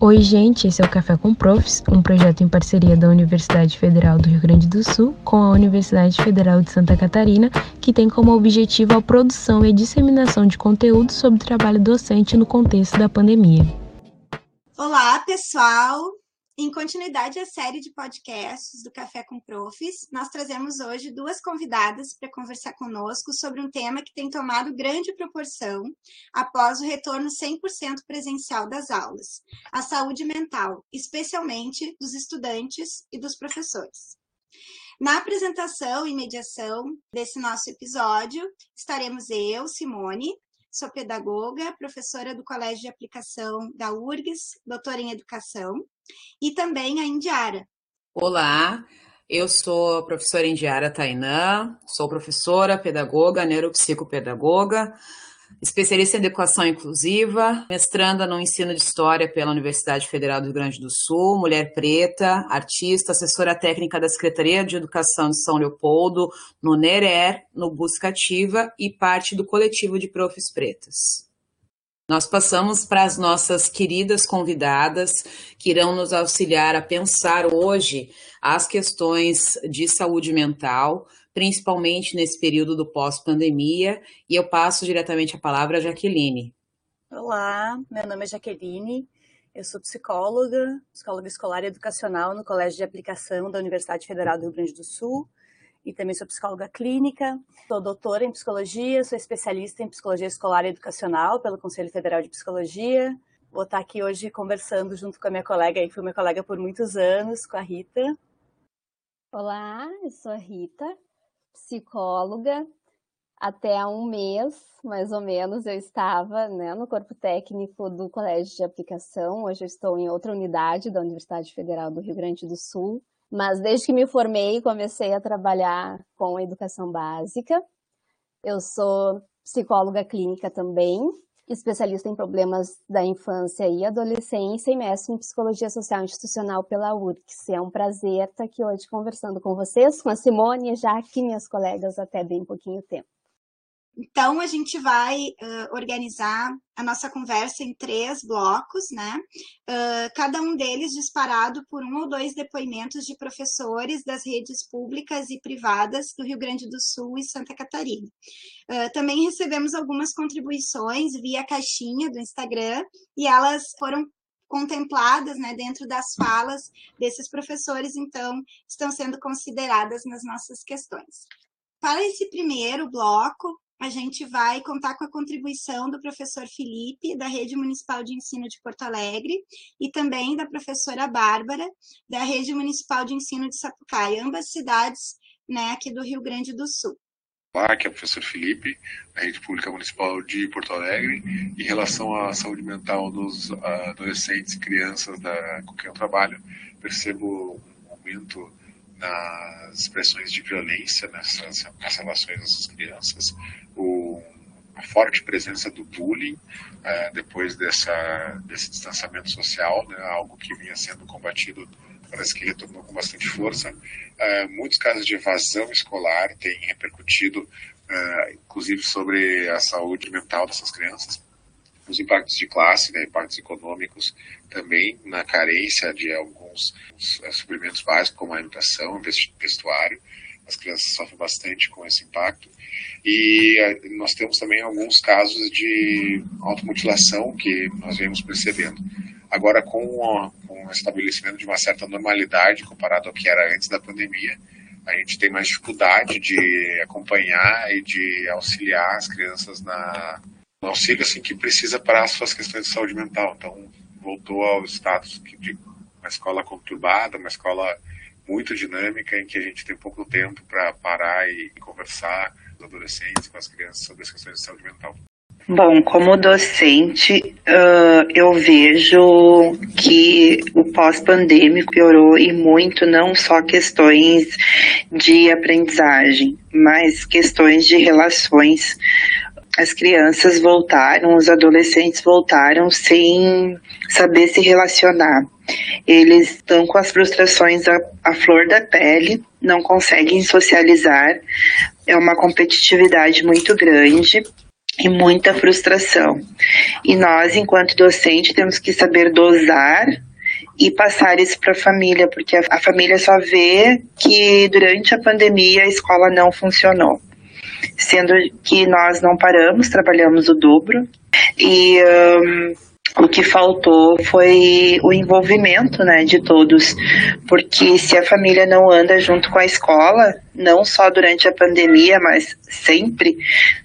Oi, gente, esse é o Café com Profs, um projeto em parceria da Universidade Federal do Rio Grande do Sul com a Universidade Federal de Santa Catarina, que tem como objetivo a produção e disseminação de conteúdo sobre trabalho docente no contexto da pandemia. Olá, pessoal! Em continuidade à série de podcasts do Café com Profs, nós trazemos hoje duas convidadas para conversar conosco sobre um tema que tem tomado grande proporção após o retorno 100% presencial das aulas: a saúde mental, especialmente dos estudantes e dos professores. Na apresentação e mediação desse nosso episódio, estaremos eu, Simone, sou pedagoga, professora do Colégio de Aplicação da URGS, doutora em Educação, e também a Indiara. Olá, eu sou a professora Indiara Tainã, sou professora, pedagoga, neuropsicopedagoga, especialista em educação inclusiva, mestranda no ensino de história pela Universidade Federal do Rio Grande do Sul, mulher preta, artista, assessora técnica da Secretaria de Educação de São Leopoldo, no NERER, no Busca Ativa e parte do coletivo de profs pretas. Nós passamos para as nossas queridas convidadas que irão nos auxiliar a pensar hoje as questões de saúde mental, principalmente nesse período do pós-pandemia, e eu passo diretamente a palavra a Jaqueline. Olá, meu nome é Jaqueline, eu sou psicóloga, psicóloga escolar e educacional no Colégio de Aplicação da Universidade Federal do Rio Grande do Sul e também sou psicóloga clínica, sou doutora em psicologia, sou especialista em psicologia escolar e educacional pelo Conselho Federal de Psicologia. Vou estar aqui hoje conversando junto com a minha colega, que foi minha colega por muitos anos, com a Rita. Olá, eu sou a Rita, psicóloga. Até há um mês, mais ou menos, eu estava né, no corpo técnico do Colégio de Aplicação. Hoje eu estou em outra unidade da Universidade Federal do Rio Grande do Sul. Mas desde que me formei, comecei a trabalhar com a educação básica. Eu sou psicóloga clínica também, especialista em problemas da infância e adolescência e mestre em psicologia social institucional pela URCS. É um prazer estar aqui hoje conversando com vocês, com a Simone e a Jaque, minhas colegas até bem pouquinho tempo. Então, a gente vai uh, organizar a nossa conversa em três blocos, né? Uh, cada um deles disparado por um ou dois depoimentos de professores das redes públicas e privadas do Rio Grande do Sul e Santa Catarina. Uh, também recebemos algumas contribuições via caixinha do Instagram e elas foram contempladas né, dentro das falas desses professores, então estão sendo consideradas nas nossas questões. Para esse primeiro bloco, a gente vai contar com a contribuição do professor Felipe, da Rede Municipal de Ensino de Porto Alegre, e também da professora Bárbara, da Rede Municipal de Ensino de Sapucaia, ambas cidades né, aqui do Rio Grande do Sul. Olá, aqui é o professor Felipe, da Rede Pública Municipal de Porto Alegre. Em relação à saúde mental dos adolescentes e crianças da, com quem eu trabalho, percebo um aumento nas expressões de violência nessas, nas relações dessas crianças, o, a forte presença do bullying é, depois dessa, desse distanciamento social, né, algo que vinha sendo combatido, parece que retornou com bastante força. É, muitos casos de evasão escolar têm repercutido, é, inclusive, sobre a saúde mental dessas crianças os impactos de classe, né, impactos econômicos também na carência de alguns uh, suprimentos básicos, como alimentação, vestuário. As crianças sofrem bastante com esse impacto. E uh, nós temos também alguns casos de automutilação que nós vemos percebendo. Agora, com o, com o estabelecimento de uma certa normalidade comparado ao que era antes da pandemia, a gente tem mais dificuldade de acompanhar e de auxiliar as crianças na, um auxílio assim, que precisa para as suas questões de saúde mental. Então, voltou ao status de uma escola conturbada, uma escola muito dinâmica, em que a gente tem pouco tempo para parar e conversar com os adolescentes, com as crianças sobre as questões de saúde mental. Bom, como docente, uh, eu vejo que o pós-pandêmico piorou e muito não só questões de aprendizagem, mas questões de relações as crianças voltaram, os adolescentes voltaram sem saber se relacionar. Eles estão com as frustrações à, à flor da pele, não conseguem socializar, é uma competitividade muito grande e muita frustração. E nós, enquanto docente, temos que saber dosar e passar isso para a família, porque a, a, família só vê que durante a pandemia a escola não funcionou. Sendo que nós não paramos, trabalhamos o dobro. E um, o que faltou foi o envolvimento né, de todos, porque se a família não anda junto com a escola, não só durante a pandemia, mas sempre,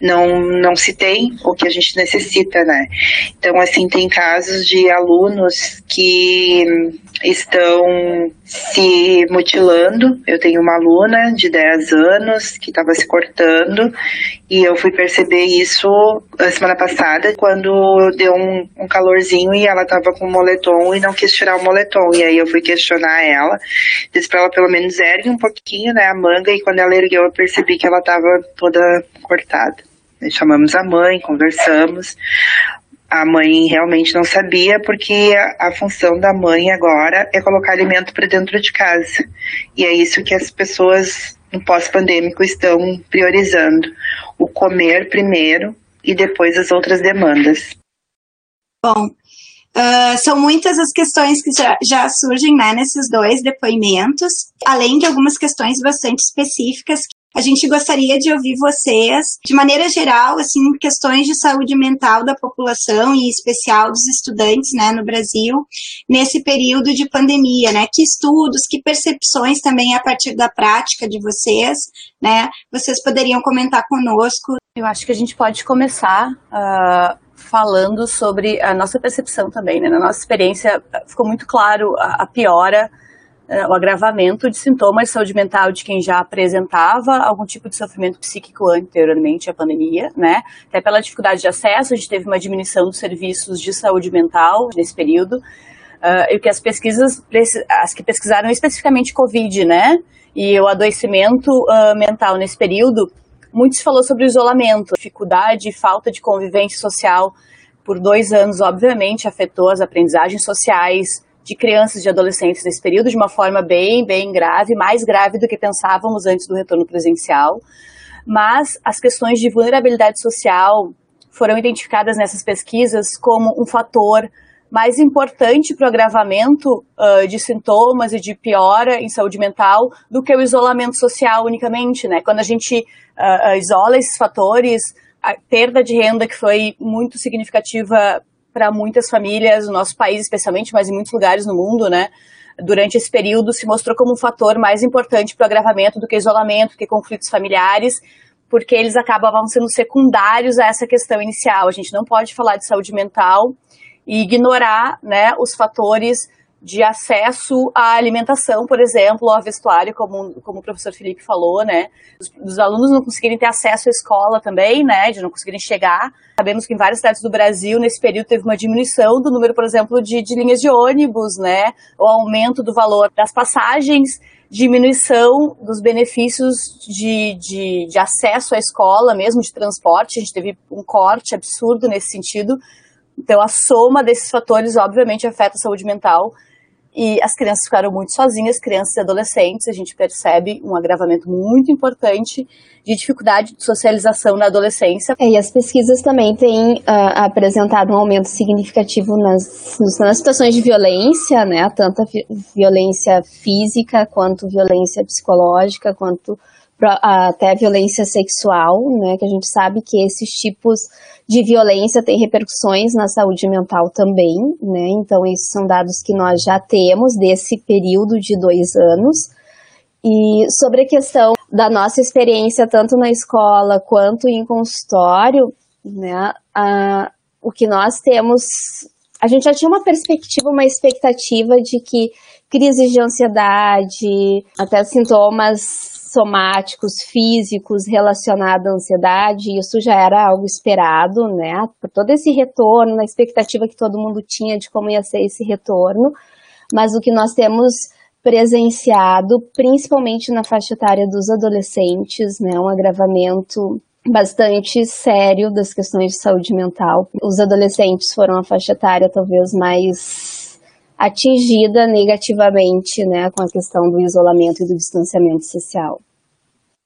não, não se tem o que a gente necessita, né? Então, assim, tem casos de alunos que estão se mutilando. Eu tenho uma aluna de 10 anos que estava se cortando e eu fui perceber isso a semana passada quando deu um, um calorzinho e ela estava com moletom e não quis tirar o moletom. E aí eu fui questionar ela, disse para ela pelo menos ergue um pouquinho né, a manga e quando ela ergueu eu percebi que ela estava toda cortada. Chamamos a mãe, conversamos a mãe realmente não sabia, porque a, a função da mãe agora é colocar alimento para dentro de casa. E é isso que as pessoas no pós-pandêmico estão priorizando: o comer primeiro e depois as outras demandas. Bom, uh, são muitas as questões que já, já surgem né, nesses dois depoimentos, além de algumas questões bastante específicas a gente gostaria de ouvir vocês, de maneira geral, assim, questões de saúde mental da população e em especial dos estudantes, né, no Brasil, nesse período de pandemia, né? Que estudos, que percepções também a partir da prática de vocês, né? Vocês poderiam comentar conosco. Eu acho que a gente pode começar uh, falando sobre a nossa percepção também, né? Na nossa experiência ficou muito claro a, a piora é, o agravamento de sintomas de saúde mental de quem já apresentava algum tipo de sofrimento psíquico anteriormente à pandemia, né? Até pela dificuldade de acesso, a gente teve uma diminuição dos serviços de saúde mental nesse período. Uh, e que as pesquisas, as que pesquisaram especificamente Covid, né? E o adoecimento uh, mental nesse período, muito se falou sobre isolamento, dificuldade e falta de convivência social por dois anos, obviamente, afetou as aprendizagens sociais, de crianças e de adolescentes nesse período de uma forma bem, bem grave, mais grave do que pensávamos antes do retorno presencial. Mas as questões de vulnerabilidade social foram identificadas nessas pesquisas como um fator mais importante para o agravamento uh, de sintomas e de piora em saúde mental do que o isolamento social unicamente, né? Quando a gente uh, isola esses fatores, a perda de renda que foi muito significativa para muitas famílias, no nosso país especialmente, mas em muitos lugares no mundo, né? Durante esse período se mostrou como um fator mais importante para o agravamento do que isolamento, do que conflitos familiares, porque eles acabavam sendo secundários a essa questão inicial. A gente não pode falar de saúde mental e ignorar, né, os fatores de acesso à alimentação, por exemplo, ao vestuário, como, como o professor Felipe falou, né? Os, os, alunos não conseguirem ter acesso à escola também, né? De não conseguirem chegar. Sabemos que em várias cidades do Brasil, nesse período, teve uma diminuição do número, por exemplo, de, de linhas de ônibus, né? O aumento do valor das passagens, diminuição dos benefícios de, de, de acesso à escola, mesmo de transporte. A gente teve um corte absurdo nesse sentido. Então, a soma desses fatores, obviamente, afeta a saúde mental. E as crianças ficaram muito sozinhas, crianças e adolescentes, a gente percebe um agravamento muito importante de dificuldade de socialização na adolescência. É, e as pesquisas também têm uh, apresentado um aumento significativo nas, nas situações de violência, né, tanto violência física quanto violência psicológica, quanto até violência sexual, né, que a gente sabe que esses tipos de violência têm repercussões na saúde mental também, né, então esses são dados que nós já temos desse período de dois anos. E sobre a questão da nossa experiência tanto na escola quanto em consultório, né, a, o que nós temos, a gente já tinha uma perspectiva, uma expectativa de que crises de ansiedade, até sintomas somáticos, físicos relacionados à ansiedade, isso já era algo esperado, né? Por todo esse retorno, na expectativa que todo mundo tinha de como ia ser esse retorno, mas o que nós temos presenciado, principalmente na faixa etária dos adolescentes, né? Um agravamento bastante sério das questões de saúde mental. Os adolescentes foram a faixa etária talvez mais atingida negativamente né, com a questão do isolamento e do distanciamento social.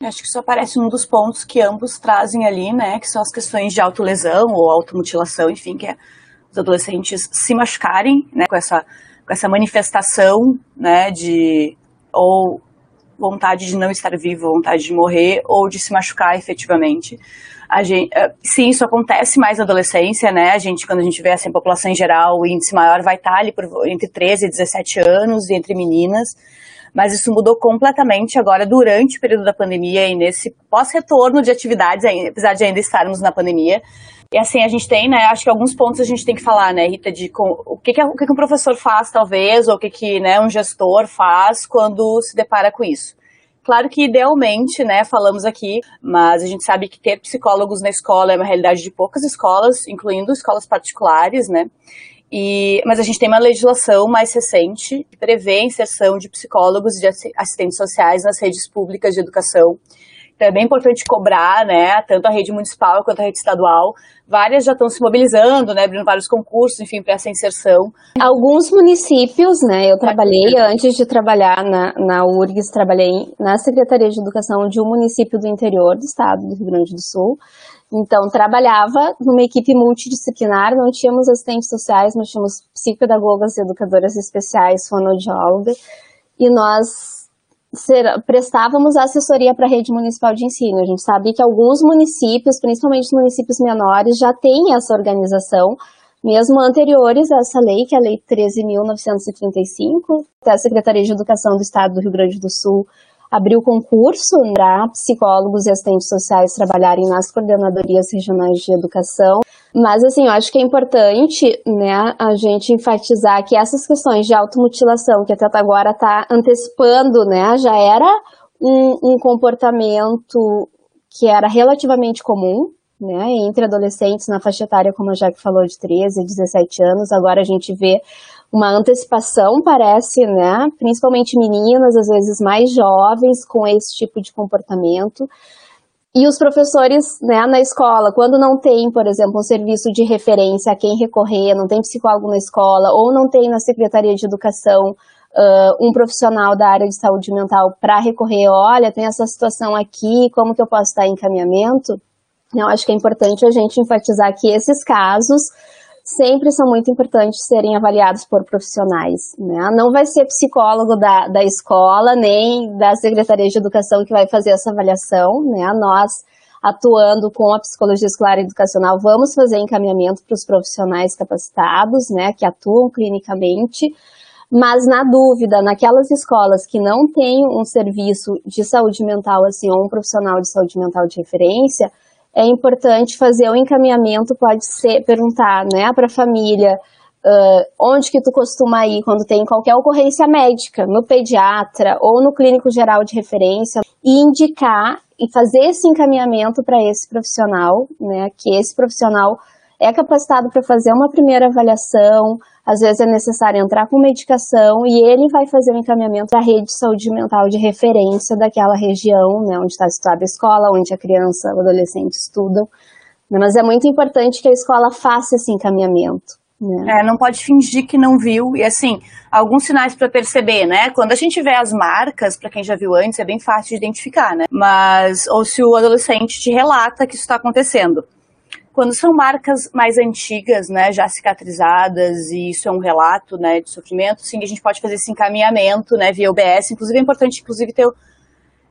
Acho que isso aparece um dos pontos que ambos trazem ali, né, que são as questões de autolesão ou automutilação, enfim, que é os adolescentes se machucarem, né, com essa, com essa manifestação, né, de ou vontade de não estar vivo, vontade de morrer ou de se machucar efetivamente. A gente, eh, sim, isso acontece mais na adolescência, né? A gente, quando a gente vê assim, a população em geral, o índice maior vai estar ali por, entre 13 e 17 anos, entre meninas mas isso mudou completamente agora durante o período da pandemia e nesse pós-retorno de atividades, apesar de ainda estarmos na pandemia. E assim, a gente tem, né, acho que alguns pontos a gente tem que falar, né, Rita, de com, o, que, que, o que, que um professor faz, talvez, ou o que, que né, um gestor faz quando se depara com isso. Claro que idealmente, né, falamos aqui, mas a gente sabe que ter psicólogos na escola é uma realidade de poucas escolas, incluindo escolas particulares, né? E, mas a gente tem uma legislação mais recente que prevê a inserção de psicólogos e de assistentes sociais nas redes públicas de educação. Então é bem importante cobrar, né, tanto a rede municipal quanto a rede estadual. Várias já estão se mobilizando, né, abrindo vários concursos, enfim, para essa inserção. Alguns municípios, né, eu trabalhei, antes de trabalhar na, na URGS, trabalhei na Secretaria de Educação de um município do interior do estado do Rio Grande do Sul. Então, trabalhava numa equipe multidisciplinar, não tínhamos assistentes sociais, mas tínhamos psicopedagogas, educadoras especiais, fonoaudióloga, e nós ser, prestávamos assessoria para a rede municipal de ensino. A gente sabe que alguns municípios, principalmente municípios menores, já têm essa organização, mesmo anteriores a essa lei, que é a Lei 13.935, até a Secretaria de Educação do Estado do Rio Grande do Sul abriu concurso para psicólogos e assistentes sociais trabalharem nas coordenadorias regionais de educação. Mas, assim, eu acho que é importante, né, a gente enfatizar que essas questões de automutilação, que até agora está antecipando, né, já era um, um comportamento que era relativamente comum, né, entre adolescentes na faixa etária, como a Jaque falou, de 13 a 17 anos. Agora a gente vê uma antecipação, parece, né? Principalmente meninas, às vezes mais jovens, com esse tipo de comportamento. E os professores né, na escola, quando não tem, por exemplo, um serviço de referência a quem recorrer, não tem psicólogo na escola, ou não tem na Secretaria de Educação uh, um profissional da área de saúde mental para recorrer, olha, tem essa situação aqui, como que eu posso dar encaminhamento? Eu acho que é importante a gente enfatizar que esses casos sempre são muito importantes serem avaliados por profissionais. Né? Não vai ser psicólogo da, da escola, nem da Secretaria de Educação que vai fazer essa avaliação. Né? Nós, atuando com a psicologia escolar e educacional, vamos fazer encaminhamento para os profissionais capacitados, né, que atuam clinicamente. Mas, na dúvida, naquelas escolas que não têm um serviço de saúde mental, assim, ou um profissional de saúde mental de referência, é importante fazer o encaminhamento, pode ser perguntar né, para a família uh, onde que tu costuma ir quando tem qualquer ocorrência médica, no pediatra ou no clínico geral de referência, e indicar e fazer esse encaminhamento para esse profissional, né, que esse profissional é capacitado para fazer uma primeira avaliação, às vezes é necessário entrar com medicação e ele vai fazer o encaminhamento à rede de saúde mental de referência daquela região, né, onde está situada a escola, onde a criança, o adolescente estudam. Mas é muito importante que a escola faça esse encaminhamento. Né? É, não pode fingir que não viu. E assim, alguns sinais para perceber, né? Quando a gente vê as marcas, para quem já viu antes, é bem fácil de identificar, né? Mas, ou se o adolescente te relata que isso está acontecendo. Quando são marcas mais antigas, né, já cicatrizadas, e isso é um relato, né, de sofrimento, sim, a gente pode fazer esse encaminhamento, né, via UBS. Inclusive, é importante, inclusive, ter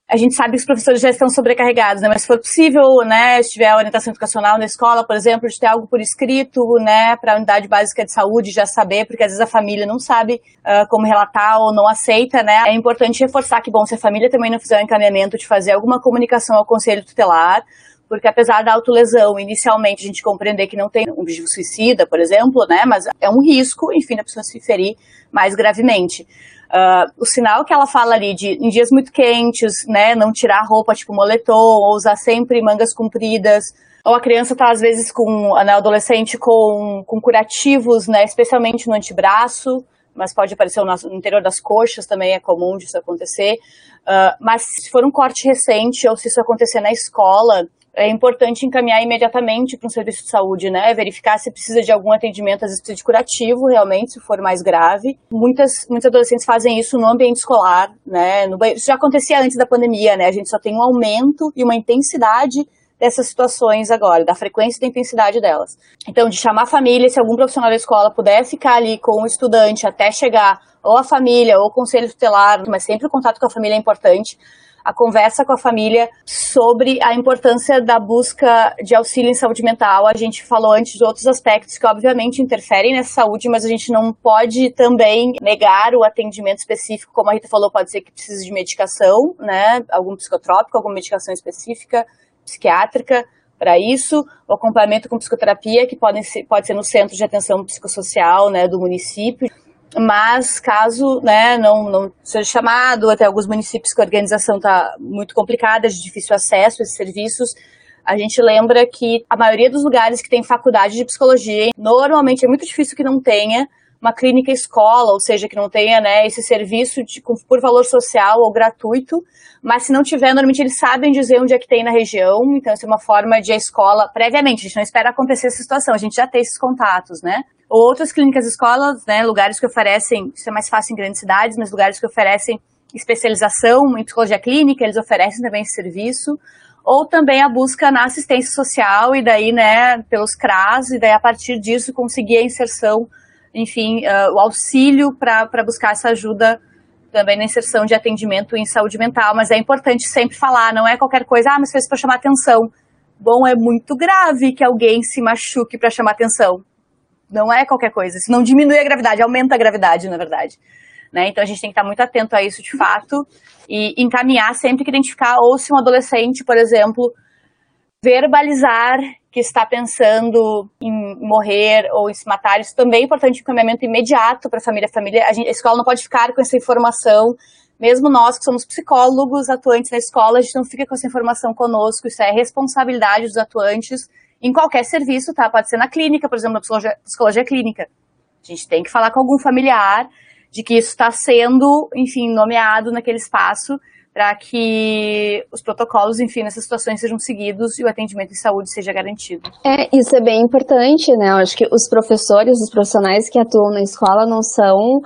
a gente sabe que os professores já estão sobrecarregados, né? Mas se for possível, né, se tiver orientação educacional na escola, por exemplo, de ter algo por escrito, né, para a unidade básica de saúde já saber, porque às vezes a família não sabe uh, como relatar ou não aceita, né? É importante reforçar que, bom, se a família também não fizer o encaminhamento de fazer alguma comunicação ao conselho tutelar, porque apesar da autolesão, inicialmente a gente compreender que não tem um objetivo suicida, por exemplo, né, mas é um risco, enfim, da pessoa se ferir mais gravemente. Uh, o sinal que ela fala ali de em dias muito quentes, né, não tirar roupa tipo moletom, ou usar sempre mangas compridas, ou a criança está às vezes com, né, adolescente com, com curativos, né, especialmente no antebraço, mas pode aparecer no interior das coxas também é comum disso acontecer. Uh, mas se for um corte recente ou se isso acontecer na escola, é importante encaminhar imediatamente para um serviço de saúde, né? Verificar se precisa de algum atendimento, às vezes precisa de curativo, realmente, se for mais grave. Muitas, muitos adolescentes fazem isso no ambiente escolar, né? No, isso já acontecia antes da pandemia, né? A gente só tem um aumento e uma intensidade dessas situações agora, da frequência e da intensidade delas. Então, de chamar a família, se algum profissional da escola puder ficar ali com o estudante até chegar, ou a família, ou o conselho tutelar, mas sempre o contato com a família é importante, a conversa com a família sobre a importância da busca de auxílio em saúde mental. A gente falou antes de outros aspectos que, obviamente, interferem nessa saúde, mas a gente não pode também negar o atendimento específico. Como a Rita falou, pode ser que precise de medicação, né? Algum psicotrópico, alguma medicação específica psiquiátrica para isso, o acompanhamento com psicoterapia, que pode ser, pode ser no centro de atenção psicossocial né, do município. Mas caso né, não, não seja chamado, até alguns municípios que a organização está muito complicada, de difícil acesso a esses serviços, a gente lembra que a maioria dos lugares que tem faculdade de psicologia, normalmente é muito difícil que não tenha uma clínica escola, ou seja, que não tenha né, esse serviço de, por valor social ou gratuito, mas se não tiver, normalmente eles sabem dizer onde é que tem na região, então essa é uma forma de a escola, previamente, a gente não espera acontecer essa situação, a gente já tem esses contatos, né? Ou outras clínicas escolas, né, lugares que oferecem, isso é mais fácil em grandes cidades, mas lugares que oferecem especialização em psicologia clínica, eles oferecem também esse serviço, ou também a busca na assistência social e daí, né, pelos CRAS, e daí a partir disso conseguir a inserção, enfim, uh, o auxílio para buscar essa ajuda também na inserção de atendimento em saúde mental, mas é importante sempre falar, não é qualquer coisa, ah, mas fez para chamar atenção. Bom, é muito grave que alguém se machuque para chamar atenção. Não é qualquer coisa. Isso não diminui a gravidade, aumenta a gravidade, na verdade. Né? Então a gente tem que estar muito atento a isso de fato e encaminhar sempre que identificar, ou se um adolescente, por exemplo, verbalizar que está pensando em morrer ou em se matar, isso também é importante, encaminhamento imediato para a família. Família a, gente, a escola não pode ficar com essa informação, mesmo nós que somos psicólogos atuantes na escola, a gente não fica com essa informação conosco, isso é responsabilidade dos atuantes em qualquer serviço, tá? Pode ser na clínica, por exemplo, na psicologia, psicologia clínica. A gente tem que falar com algum familiar de que isso está sendo, enfim, nomeado naquele espaço para que os protocolos, enfim, nessas situações sejam seguidos e o atendimento em saúde seja garantido. É, isso é bem importante, né? Eu acho que os professores, os profissionais que atuam na escola não são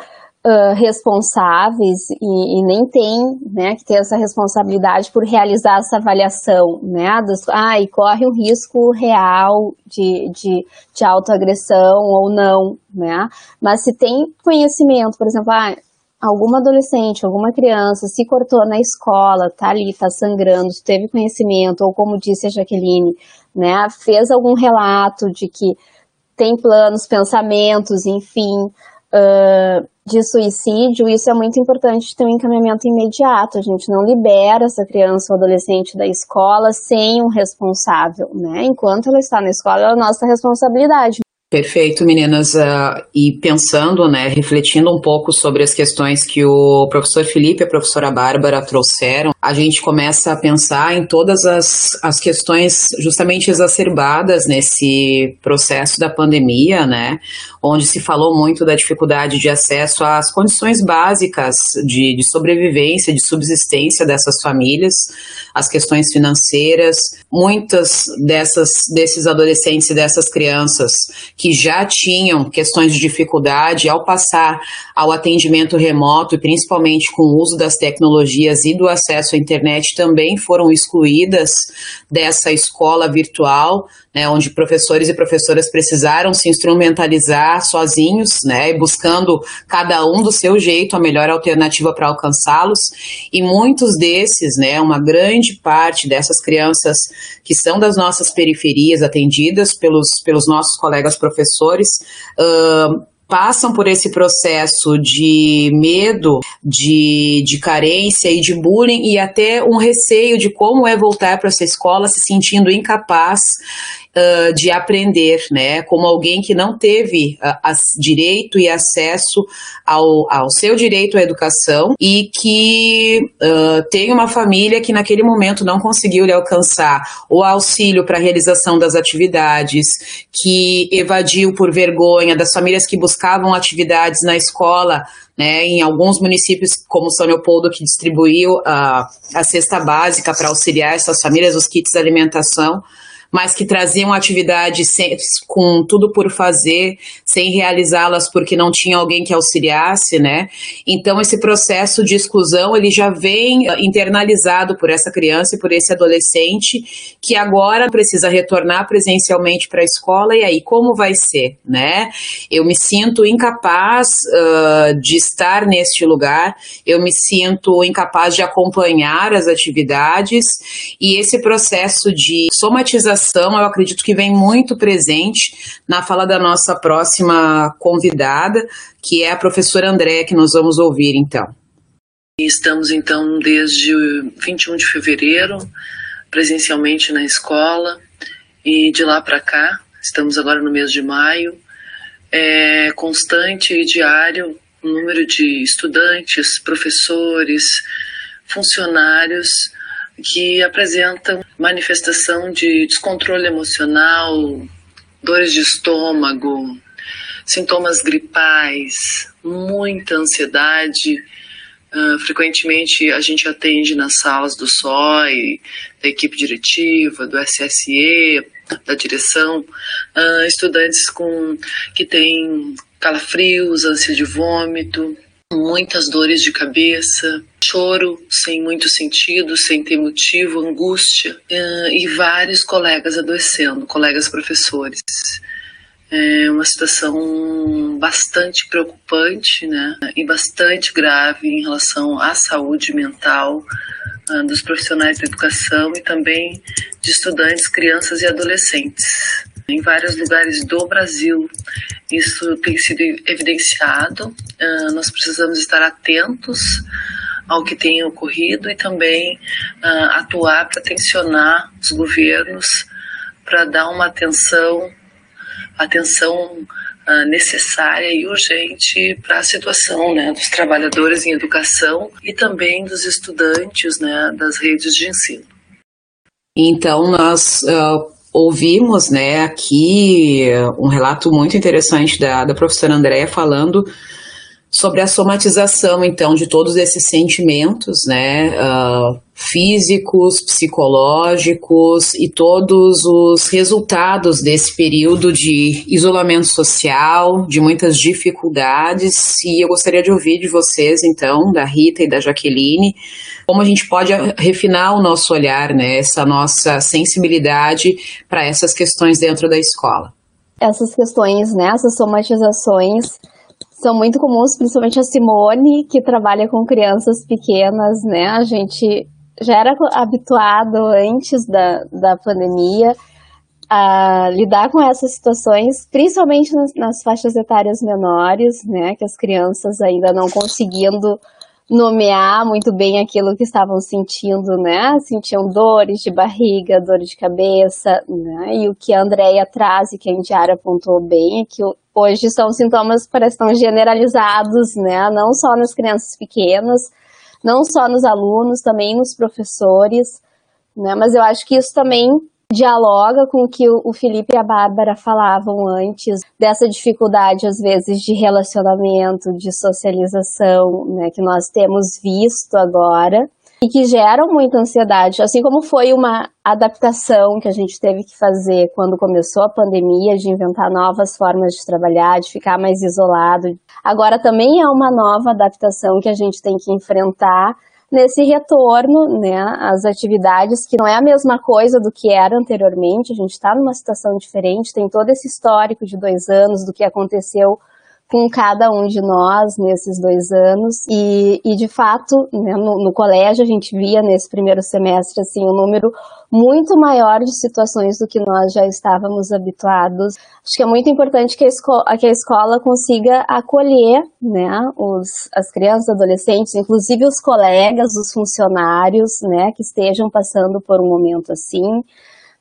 uh, responsáveis e, e, nem têm né, que ter essa responsabilidade por realizar essa avaliação, né? Dos, ah, e corre um risco real de, de, de autoagressão ou não, né? Mas se tem conhecimento, por exemplo, ah, alguma adolescente, alguma criança se cortou na escola, tá ali, tá sangrando, teve conhecimento, ou como disse a Jaqueline, né, fez algum relato de que tem planos, pensamentos, enfim, uh, de suicídio, isso é muito importante ter um encaminhamento imediato. A gente não libera essa criança ou adolescente da escola sem um responsável, né? Enquanto ela está na escola, é a nossa responsabilidade. Perfeito, meninas. Uh, e pensando, né, refletindo um pouco sobre as questões que o professor Felipe e a professora Bárbara trouxeram, a gente começa a pensar em todas as, as questões justamente exacerbadas nesse processo da pandemia, né, onde se falou muito da dificuldade de acesso às condições básicas de, de sobrevivência, de subsistência dessas famílias, as questões financeiras. Muitas dessas, desses adolescentes e dessas crianças que já tinham questões de dificuldade ao passar ao atendimento remoto, principalmente com o uso das tecnologias e do acesso à internet, também foram excluídas dessa escola virtual, né, onde professores e professoras precisaram se instrumentalizar sozinhos, né, buscando cada um do seu jeito a melhor alternativa para alcançá-los. E muitos desses, né, uma grande parte dessas crianças que são das nossas periferias, atendidas pelos, pelos nossos colegas professores, uh, passam por esse processo de medo, de, de carência e de bullying e até um receio de como é voltar para essa escola se sentindo incapaz uh, de aprender, né? Como alguém que não teve uh, as, direito e acesso ao, ao seu direito à educação e que uh, tem uma família que naquele momento não conseguiu lhe alcançar o auxílio para a realização das atividades, que evadiu por vergonha das famílias que buscavam atividades na escola né, em alguns municípios, como São Leopoldo, que distribuiu uh, a cesta básica para auxiliar essas famílias, os kits de alimentação, mas que traziam atividades sem, com tudo por fazer, sem realizá-las porque não tinha alguém que auxiliasse, né? Então esse processo de exclusão ele já vem ah, internalizado por essa criança e por esse adolescente que agora precisa retornar presencialmente para a escola e aí como vai ser, né? Eu me sinto incapaz uh, de estar neste lugar, eu me sinto incapaz de acompanhar as atividades e esse processo de somatização eu acredito que vem muito presente na fala da nossa próxima convidada, que é a professora André, que nós vamos ouvir então. Estamos então desde 21 de fevereiro presencialmente na escola e de lá para cá, estamos agora no mês de maio, é constante e diário o número de estudantes, professores, funcionários que apresentam manifestação de descontrole emocional, dores de estômago, sintomas gripais, muita ansiedade. Uh, frequentemente a gente atende nas salas do SOI, da equipe diretiva, do SSE, da direção, uh, estudantes com que têm calafrios, ânsia de vômito, muitas dores de cabeça, choro sem muito sentido, sem ter motivo, angústia, eh, e vários colegas adoecendo, colegas professores. É uma situação bastante preocupante né, e bastante grave em relação à saúde mental uh, dos profissionais da educação e também de estudantes, crianças e adolescentes. Em vários lugares do Brasil, isso tem sido evidenciado. Uh, nós precisamos estar atentos ao que tem ocorrido e também uh, atuar para tensionar os governos para dar uma atenção, atenção uh, necessária e urgente para a situação né, dos trabalhadores em educação e também dos estudantes né, das redes de ensino. Então, nós uh, ouvimos né, aqui um relato muito interessante da, da professora Andréa falando sobre a somatização, então, de todos esses sentimentos, né, uh, físicos, psicológicos e todos os resultados desse período de isolamento social, de muitas dificuldades. E eu gostaria de ouvir de vocês, então, da Rita e da Jaqueline, como a gente pode refinar o nosso olhar, né, essa nossa sensibilidade para essas questões dentro da escola. Essas questões, né, essas somatizações são muito comuns, principalmente a Simone, que trabalha com crianças pequenas, né? A gente já era habituado antes da, da pandemia a lidar com essas situações, principalmente nas, nas faixas etárias menores, né? Que as crianças ainda não conseguindo nomear muito bem aquilo que estavam sentindo, né? Sentiam dores de barriga, dores de cabeça, né? E o que a Andrea traz e que a Indiara apontou bem é que hoje são sintomas que parecem generalizados, né? Não só nas crianças pequenas, não só nos alunos, também nos professores, né? Mas eu acho que isso também dialoga com o que o Felipe e a Bárbara falavam antes, dessa dificuldade, às vezes, de relacionamento, de socialização, né, que nós temos visto agora e que geram muita ansiedade, assim como foi uma adaptação que a gente teve que fazer quando começou a pandemia, de inventar novas formas de trabalhar, de ficar mais isolado. Agora também é uma nova adaptação que a gente tem que enfrentar nesse retorno né, às atividades, que não é a mesma coisa do que era anteriormente, a gente está numa situação diferente, tem todo esse histórico de dois anos do que aconteceu com cada um de nós nesses dois anos. E, e de fato né, no, no, colégio a gente via nesse primeiro semestre assim um número muito maior de situações do que nós já estávamos habituados. Acho que é muito importante que a, escola, que a escola consiga acolher né os, as crianças adolescentes inclusive os colegas os funcionários né que estejam passando por um momento assim.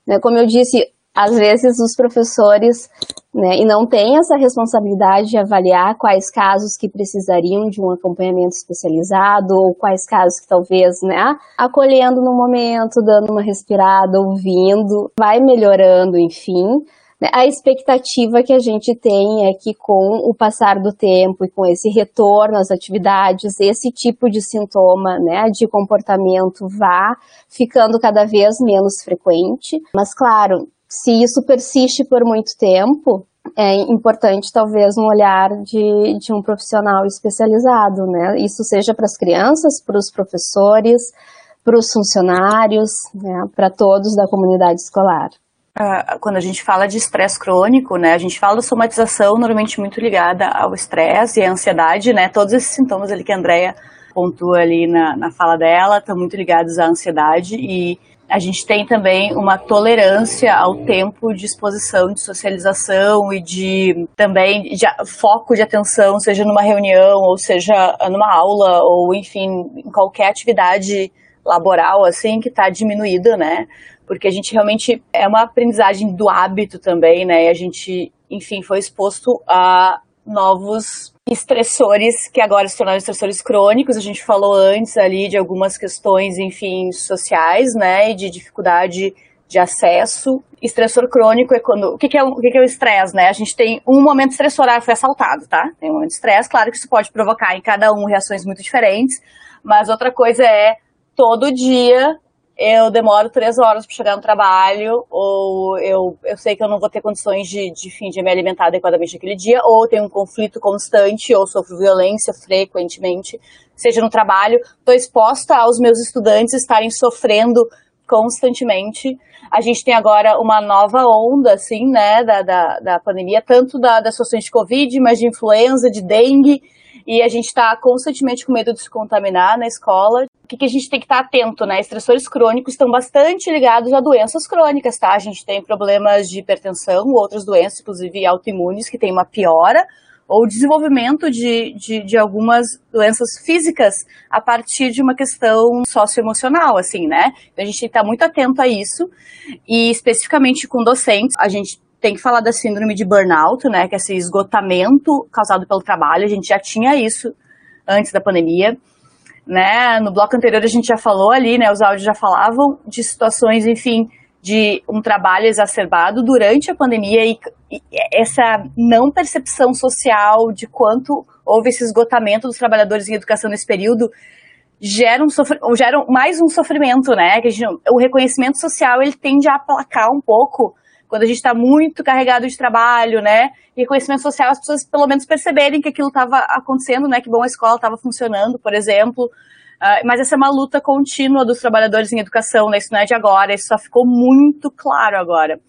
Né, como eu disse às vezes os professores né, e não têm essa responsabilidade de avaliar quais casos que precisariam de um acompanhamento especializado ou quais casos que talvez, né, acolhendo no momento, dando uma respirada, ouvindo, vai melhorando, enfim. Né. A expectativa que a gente tem é que com o passar do tempo e com esse retorno às atividades, esse tipo de sintoma, né, de comportamento vá ficando cada vez menos frequente. Mas claro, se isso persiste por muito tempo, é importante talvez um olhar de, de um profissional especializado, né? Isso seja para as crianças, para os professores, para os funcionários, né? para todos da comunidade escolar. quando a gente fala de estresse crônico, né, a gente fala da somatização normalmente muito ligada ao estresse e à ansiedade, né, todos esses sintomas ali que a Andrea pontua ali na, na fala dela estão muito ligados à ansiedade e a gente tem também uma tolerância ao tempo de exposição, de socialização e de também de foco de atenção, seja numa reunião, ou seja numa aula, ou enfim, em qualquer atividade laboral, assim, que está diminuída, né? Porque a gente realmente é uma aprendizagem do hábito também, né? E a gente, enfim, foi exposto a novos estressores que agora se tornaram estressores crônicos. A gente falou antes ali de algumas questões, enfim, sociais, né, e de dificuldade de acesso. Estressor crônico é quando. O que, que é o que, que é o estresse, né? A gente tem um momento estressorário, ah, foi assaltado, tá? Tem um momento de estresse, claro que isso pode provocar em cada um reações muito diferentes, mas outra coisa é todo dia eu demoro três horas para chegar no trabalho, ou eu, eu sei que eu não vou ter condições de, de, fim, de me alimentar adequadamente aquele dia, ou tenho um conflito constante, ou sofro violência frequentemente, seja no trabalho, estou exposta aos meus estudantes estarem sofrendo constantemente. A gente tem agora uma nova onda, assim, né, da, da, da pandemia, tanto da, das situações de Covid, mas de influenza, de dengue, e a gente está constantemente com medo de se contaminar na escola. O que, que, a gente tem que estar tá atento, né? Estressores crônicos estão bastante ligados a doenças crônicas, tá? A gente tem problemas de hipertensão, outras doenças, inclusive autoimunes, que tem uma piora, ou desenvolvimento de, de, de, algumas doenças físicas a partir de uma questão socioemocional, assim, né? Então a gente tem que estar muito atento a isso. E especificamente com docentes, a gente tem que falar da síndrome de burnout, né, que é esse esgotamento causado pelo trabalho. A gente já tinha isso antes da pandemia, né? No bloco anterior a gente já falou ali, né, os áudios já falavam de situações, enfim, de um trabalho exacerbado durante a pandemia e, e essa não percepção social de quanto houve esse esgotamento dos trabalhadores em educação nesse período gera, um gera mais um sofrimento, né? Que gente, o reconhecimento social ele tende a aplacar um pouco quando a gente está muito carregado de trabalho, né? E reconhecimento social, as pessoas pelo menos perceberem que aquilo estava acontecendo, né? Que bom a escola estava funcionando, por exemplo. Uh, mas essa é uma luta contínua dos trabalhadores em educação, né? Isso não é de agora, isso só ficou muito claro agora.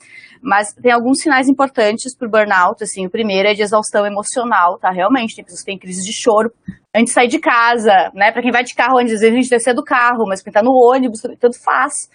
Mas tem alguns sinais importantes para o burnout, assim, o primeiro é de exaustão emocional, tá? Realmente, tem pessoas que têm crise de choro antes de sair de casa, né? Para quem vai de carro, às vezes a gente descer do carro, mas quem tá no ônibus, tanto faz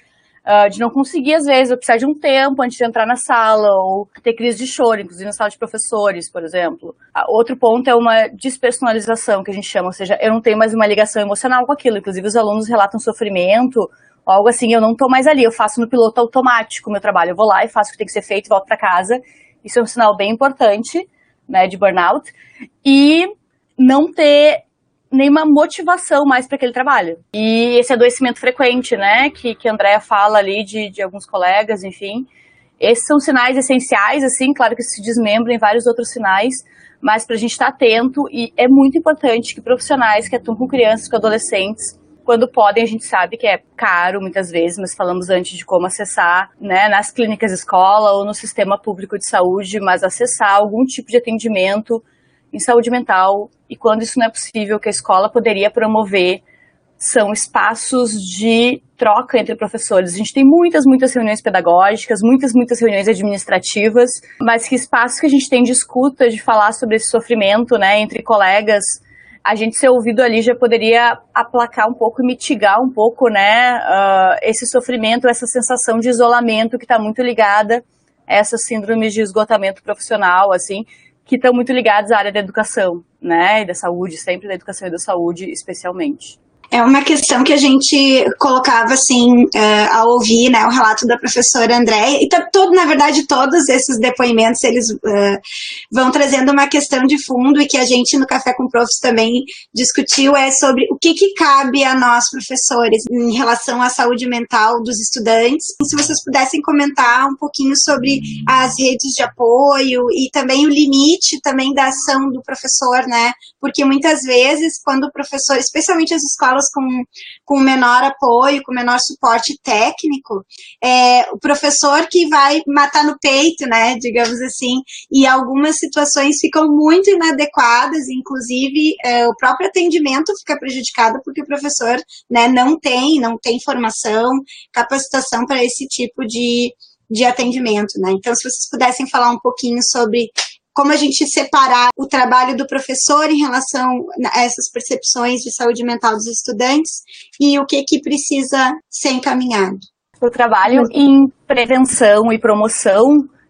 uh, de não conseguir, às vezes, ou precisar de um tempo antes de entrar na sala, ou ter crise de choro, inclusive na sala de professores, por exemplo. Uh, outro ponto é uma despersonalização, que a gente chama, ou seja, eu não tenho mais uma ligação emocional com aquilo. Inclusive, os alunos relatam sofrimento, algo assim, eu não estou mais ali, eu faço no piloto automático o meu trabalho. Eu vou lá e faço o que tem que ser feito, volto para casa. Isso é um sinal bem importante, né, de burnout. E não ter nenhuma motivação mais para aquele trabalho. E esse adoecimento frequente, né, que, que a Andrea fala ali de, de alguns colegas, enfim. Esses são sinais essenciais, assim, claro que se desmembram em vários outros sinais, mas para a gente estar tá atento e é muito importante que profissionais que atuam com crianças, com adolescentes, quando podem, a gente sabe que é caro muitas vezes, mas falamos antes de como acessar, né, nas clínicas escola ou no sistema público de saúde, mas acessar algum tipo de atendimento em saúde mental e quando isso não é possível, que a escola poderia promover são espaços de troca entre professores. A gente tem muitas, muitas reuniões pedagógicas, muitas, muitas reuniões administrativas, mas que espaço que a gente tem de escuta, de falar sobre esse sofrimento, né, entre colegas, a gente ser ouvido ali já poderia aplacar um pouco e mitigar um pouco, né, uh, esse sofrimento, essa sensação de isolamento que está muito ligada a essas síndromes de esgotamento profissional, assim, que estão muito ligados à área da educação, né, e da saúde, sempre da educação e da saúde, especialmente. É uma questão que a gente colocava assim uh, ao ouvir né, o relato da professora Andréia, e tá todo, na verdade, todos esses depoimentos eles uh, vão trazendo uma questão de fundo e que a gente no Café com Profs também discutiu é sobre o que, que cabe a nós, professores, em relação à saúde mental dos estudantes. Se vocês pudessem comentar um pouquinho sobre as redes de apoio e também o limite também da ação do professor, né? Porque muitas vezes, quando o professor, especialmente as escolas com, com menor apoio, com menor suporte técnico, é, o professor que vai matar no peito, né, digamos assim, e algumas situações ficam muito inadequadas, inclusive é, o próprio atendimento fica prejudicado porque o professor né, não tem, não tem formação, capacitação para esse tipo de, de atendimento, né? Então, se vocês pudessem falar um pouquinho sobre como a gente separar o trabalho do professor em relação a essas percepções de saúde mental dos estudantes e o que, que precisa ser encaminhado. O trabalho em prevenção e promoção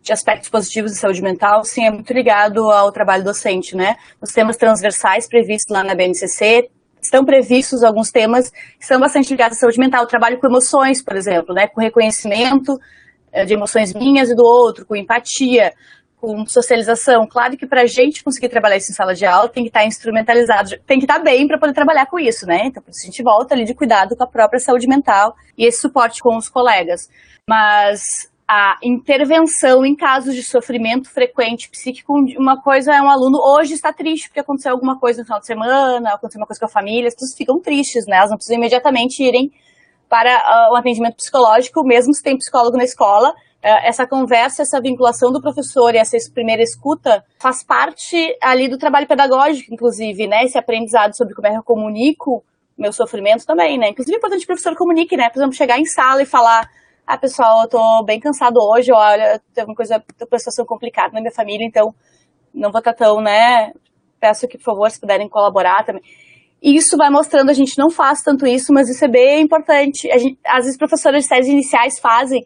de aspectos positivos de saúde mental, sim, é muito ligado ao trabalho docente, né? Os temas transversais previstos lá na BNCC, estão previstos alguns temas que são bastante ligados à saúde mental, o trabalho com emoções, por exemplo, né? Com reconhecimento eh, de emoções minhas e do outro, com empatia, com socialização. Claro que para a gente conseguir trabalhar isso em sala de aula tem que estar tá instrumentalizado, tem que estar tá bem para poder trabalhar com isso, né? Então, a gente volta ali de cuidado com a própria saúde mental e esse suporte com os colegas. Mas a intervenção em casos de sofrimento frequente psíquico, uma coisa é um aluno hoje está triste porque aconteceu alguma coisa no final de semana, aconteceu uma coisa com a família, as pessoas ficam tristes, né? Elas não precisam imediatamente irem para uh, um atendimento psicológico, mesmo se tem psicólogo na escola, essa conversa, essa vinculação do professor e essa primeira escuta faz parte ali do trabalho pedagógico, inclusive, né? Esse aprendizado sobre como é que eu comunico meu sofrimento também, né? Inclusive é importante que o professor comunique, né? Por exemplo, chegar em sala e falar, ah, pessoal, eu tô bem cansado hoje, olha, tem uma coisa, tô uma situação complicada na minha família, então não vou estar tão, né? Peço que, por favor, se puderem colaborar também. Isso vai mostrando, a gente não faz tanto isso, mas isso é bem importante. Gente, às vezes, professores de séries iniciais fazem,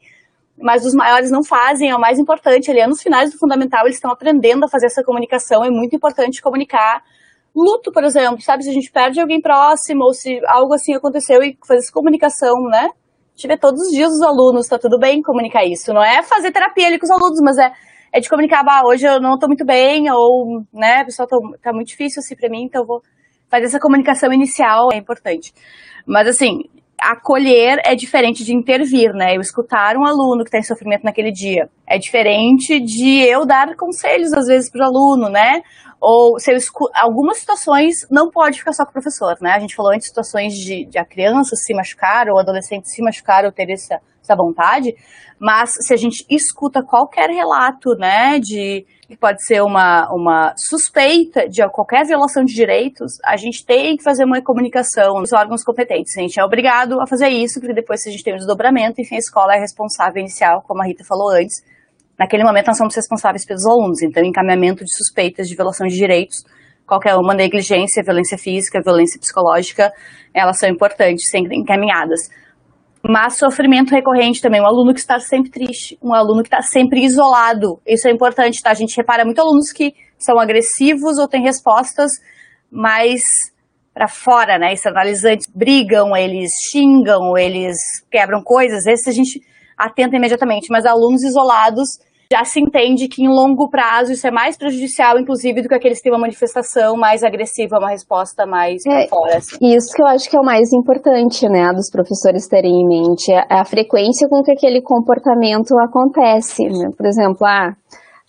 mas os maiores não fazem, é o mais importante. Ali, nos finais do fundamental, eles estão aprendendo a fazer essa comunicação, é muito importante comunicar. Luto, por exemplo, sabe? Se a gente perde alguém próximo, ou se algo assim aconteceu e fazer essa comunicação, né? Vê todos os dias os alunos, tá tudo bem comunicar isso. Não é fazer terapia ali com os alunos, mas é, é de comunicar, bah, hoje eu não tô muito bem, ou, né, pessoal, tô, tá muito difícil assim pra mim, então eu vou fazer essa comunicação inicial, é importante. Mas assim, acolher é diferente de intervir, né? Eu escutar um aluno que está em sofrimento naquele dia é diferente de eu dar conselhos às vezes para o aluno, né? Ou se eu algumas situações não pode ficar só com o professor, né? A gente falou antes situações de, de a criança se machucar ou adolescente se machucar ou ter essa, essa vontade, mas se a gente escuta qualquer relato, né, de que pode ser uma, uma suspeita de qualquer violação de direitos, a gente tem que fazer uma comunicação nos órgãos competentes. A gente é obrigado a fazer isso, porque depois se a gente tem um desdobramento, enfim, a escola é responsável inicial, como a Rita falou antes. Naquele momento nós somos responsáveis pelos alunos, então encaminhamento de suspeitas de violação de direitos, qualquer uma negligência, violência física, violência psicológica, elas são importantes, sempre encaminhadas. Mas sofrimento recorrente também, um aluno que está sempre triste, um aluno que está sempre isolado. Isso é importante, tá? A gente repara muito alunos que são agressivos ou têm respostas mais para fora, né? Externalizantes, brigam, eles xingam, eles quebram coisas. Esses a gente atenta imediatamente, mas alunos isolados já se entende que em longo prazo isso é mais prejudicial, inclusive, do que aqueles que têm uma manifestação mais agressiva, uma resposta mais é, fora. Assim. Isso que eu acho que é o mais importante, né, dos professores terem em mente, é a frequência com que aquele comportamento acontece. Né? Por exemplo, ah,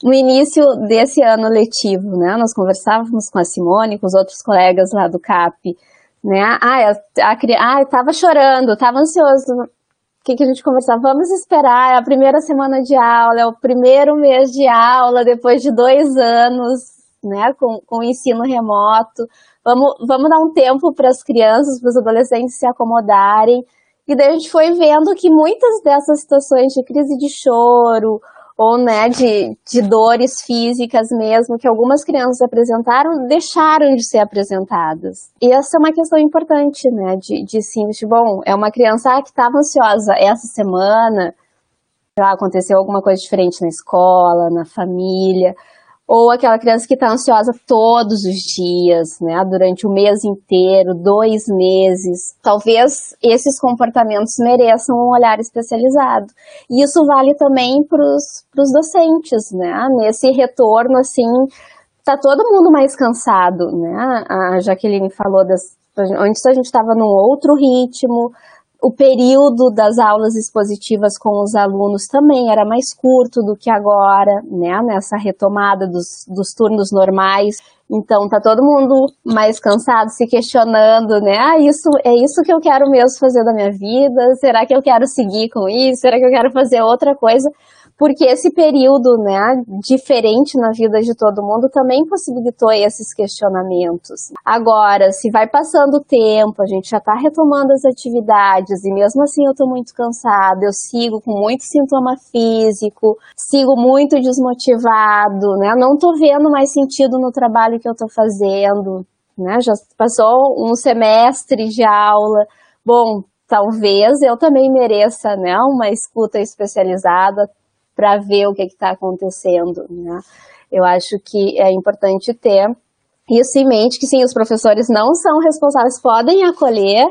no início desse ano letivo, né, nós conversávamos com a Simone, com os outros colegas lá do CAP, né, ah, a, a, ah estava chorando, estava ansioso, que, que a gente conversava? Vamos esperar, é a primeira semana de aula, é o primeiro mês de aula, depois de dois anos, né, com, com o ensino remoto. Vamos, vamos dar um tempo para as crianças, para os adolescentes se acomodarem. E daí a gente foi vendo que muitas dessas situações de crise de choro, ou né, de, de dores físicas mesmo, que algumas crianças apresentaram, deixaram de ser apresentadas. E essa é uma questão importante, né, de, de sim, de, bom, é uma criança que estava ansiosa essa semana, já aconteceu alguma coisa diferente na escola, na família, ou aquela criança que está ansiosa todos os dias, né, durante o mês inteiro, dois meses. Talvez esses comportamentos mereçam um olhar especializado. E isso vale também para os docentes, né, nesse retorno, assim, tá todo mundo mais cansado, né, a Jaqueline falou das, antes a gente estava num outro ritmo, o período das aulas expositivas com os alunos também era mais curto do que agora, né? Nessa retomada dos, dos turnos normais. Então tá todo mundo mais cansado, se questionando, né? Ah, isso é isso que eu quero mesmo fazer da minha vida? Será que eu quero seguir com isso? Será que eu quero fazer outra coisa? Porque esse período, né, diferente na vida de todo mundo também possibilitou esses questionamentos. Agora, se vai passando o tempo, a gente já está retomando as atividades e mesmo assim eu estou muito cansada, eu sigo com muito sintoma físico, sigo muito desmotivado, né, não estou vendo mais sentido no trabalho que eu estou fazendo, né, já passou um semestre de aula. Bom, talvez eu também mereça né, uma escuta especializada, para ver o que está acontecendo. Né? Eu acho que é importante ter isso em mente, que sim, os professores não são responsáveis, podem acolher,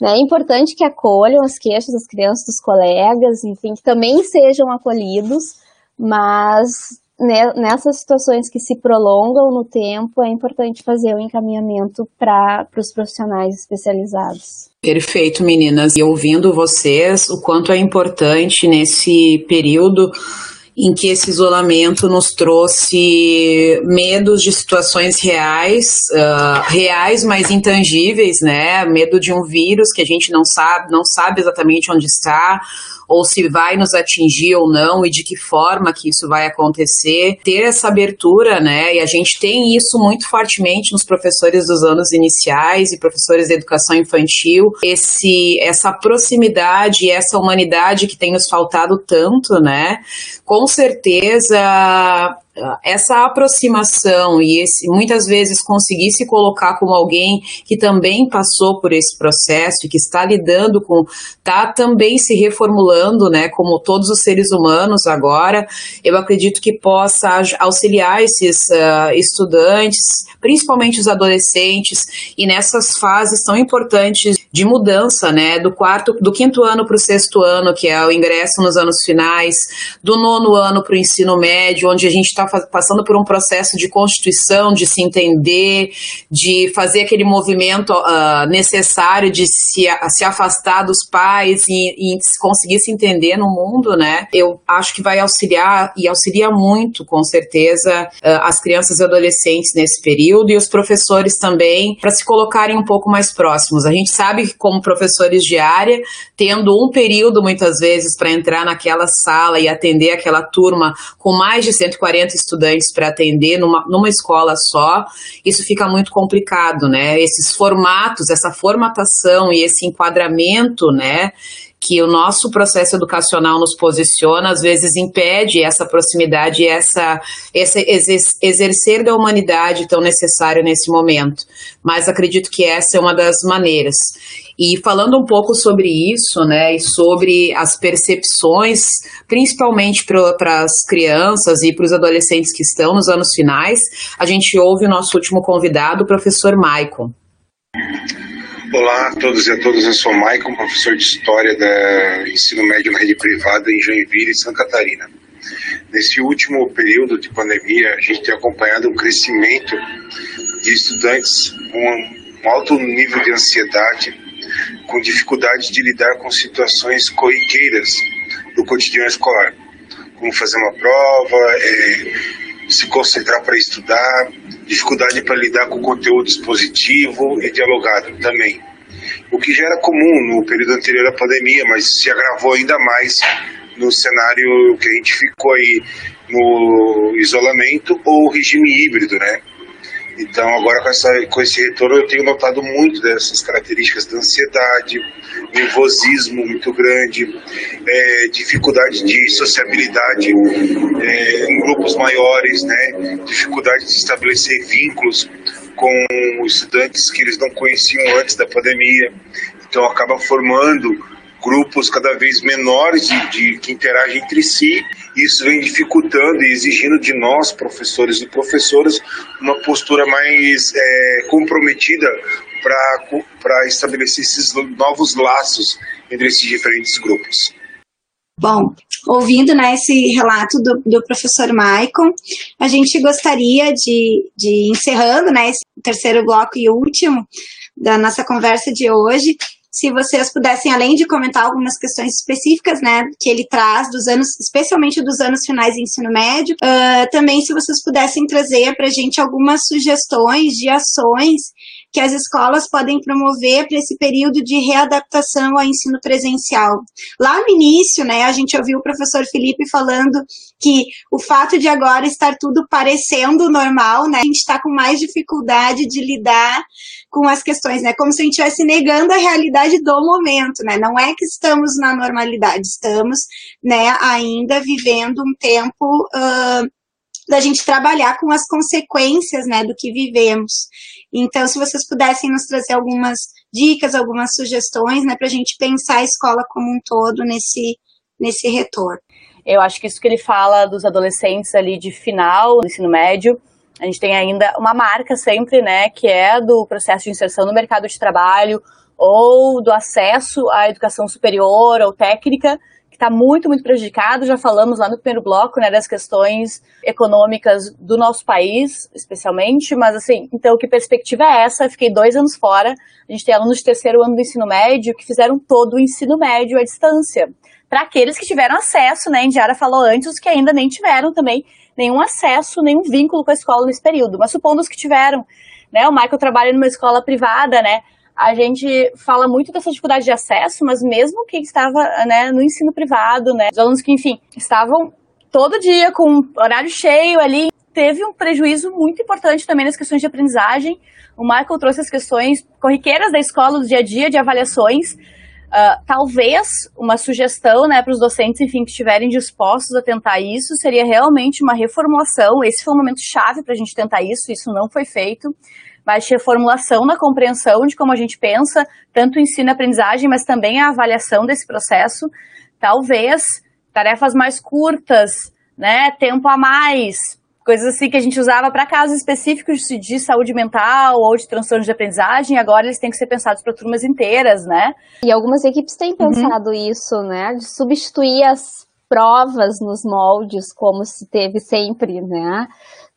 né? É importante que acolham as queixas das crianças, dos colegas, enfim, que também sejam acolhidos, mas nessas situações que se prolongam no tempo, é importante fazer o encaminhamento para os profissionais especializados. Perfeito, meninas. E ouvindo vocês, o quanto é importante nesse período em que esse isolamento nos trouxe medos de situações reais, uh, reais, mas intangíveis, né? Medo de um vírus que a gente não sabe, não sabe exatamente onde está, ou se vai nos atingir ou não e de que forma que isso vai acontecer, ter essa abertura, né? E a gente tem isso muito fortemente nos professores dos anos iniciais e professores de educação infantil, esse essa proximidade, essa humanidade que tem nos faltado tanto, né? Com certeza essa aproximação e esse muitas vezes conseguir se colocar como alguém que também passou por esse processo e que está lidando com está também se reformulando, né, como todos os seres humanos agora, eu acredito que possa auxiliar esses uh, estudantes, principalmente os adolescentes, e nessas fases tão importantes de mudança, né, do quarto, do quinto ano para o sexto ano, que é o ingresso nos anos finais, do nono ano para o ensino médio, onde a gente está passando por um processo de constituição, de se entender, de fazer aquele movimento uh, necessário de se, se afastar dos pais e, e conseguir se entender no mundo, né? Eu acho que vai auxiliar e auxilia muito, com certeza, uh, as crianças e adolescentes nesse período e os professores também para se colocarem um pouco mais próximos. A gente sabe que, como professores de área, tendo um período muitas vezes para entrar naquela sala e atender aquela turma com mais de 140 estudantes para atender numa, numa escola só, isso fica muito complicado, né? Esses formatos, essa formatação e esse enquadramento, né? Que o nosso processo educacional nos posiciona, às vezes impede essa proximidade, essa, esse exercer da humanidade tão necessário nesse momento. Mas acredito que essa é uma das maneiras. E falando um pouco sobre isso, né, e sobre as percepções, principalmente para as crianças e para os adolescentes que estão nos anos finais, a gente ouve o nosso último convidado, o professor Maicon. Olá a todos e a todas, eu sou Maicon, professor de História da Ensino Médio na rede privada em Joinville, Santa Catarina. Nesse último período de pandemia, a gente tem acompanhado um crescimento de estudantes com um alto nível de ansiedade, com dificuldade de lidar com situações corriqueiras do cotidiano escolar, como fazer uma prova, é, se concentrar para estudar, dificuldade para lidar com conteúdo expositivo e dialogado também. O que já era comum no período anterior à pandemia, mas se agravou ainda mais no cenário que a gente ficou aí no isolamento ou regime híbrido, né? Então, agora com, essa, com esse retorno, eu tenho notado muito dessas características da ansiedade, nervosismo muito grande, é, dificuldade de sociabilidade é, em grupos maiores, né? dificuldade de estabelecer vínculos com estudantes que eles não conheciam antes da pandemia. Então, acaba formando grupos cada vez menores de, de, que interagem entre si Isso vem dificultando e exigindo de nós, professores e professoras, uma postura mais é, comprometida para estabelecer esses novos laços entre esses diferentes grupos. Bom, ouvindo né, esse relato do, do professor Maicon, a gente gostaria de, de encerrando né, esse terceiro bloco e último da nossa conversa de hoje, se vocês pudessem, além de comentar algumas questões específicas, né, que ele traz dos anos, especialmente dos anos finais de ensino médio, uh, também se vocês pudessem trazer para a gente algumas sugestões de ações que as escolas podem promover para esse período de readaptação ao ensino presencial. Lá no início, né, a gente ouviu o professor Felipe falando que o fato de agora estar tudo parecendo normal, né, a gente está com mais dificuldade de lidar com as questões, né, como se a gente estivesse negando a realidade do momento, né, não é que estamos na normalidade, estamos, né, ainda vivendo um tempo uh, da gente trabalhar com as consequências, né, do que vivemos. Então, se vocês pudessem nos trazer algumas dicas, algumas sugestões, né, para a gente pensar a escola como um todo nesse, nesse retorno. Eu acho que isso que ele fala dos adolescentes ali de final do ensino médio, a gente tem ainda uma marca sempre, né, que é do processo de inserção no mercado de trabalho ou do acesso à educação superior ou técnica, que está muito, muito prejudicado. Já falamos lá no primeiro bloco, né, das questões econômicas do nosso país, especialmente, mas assim, então que perspectiva é essa? Fiquei dois anos fora, a gente tem alunos de terceiro ano do ensino médio que fizeram todo o ensino médio à distância. Para aqueles que tiveram acesso, né, Indiara falou antes, os que ainda nem tiveram também nenhum acesso, nenhum vínculo com a escola nesse período, mas supondo os que tiveram, né, o Michael trabalha numa escola privada, né, a gente fala muito dessa dificuldade de acesso, mas mesmo quem estava né, no ensino privado, né, os alunos que, enfim, estavam todo dia com horário cheio ali, teve um prejuízo muito importante também nas questões de aprendizagem. O Michael trouxe as questões corriqueiras da escola, do dia a dia, de avaliações. Uh, talvez uma sugestão né, para os docentes, enfim, que estiverem dispostos a tentar isso, seria realmente uma reformulação. Esse foi um momento chave para a gente tentar isso, isso não foi feito mas reformulação na compreensão de como a gente pensa, tanto o ensino e aprendizagem, mas também a avaliação desse processo. Talvez tarefas mais curtas, né, tempo a mais, coisas assim que a gente usava para casos específicos de saúde mental ou de transtorno de aprendizagem, agora eles têm que ser pensados para turmas inteiras, né? E algumas equipes têm uhum. pensado uhum. isso, né, de substituir as provas nos moldes como se teve sempre, né?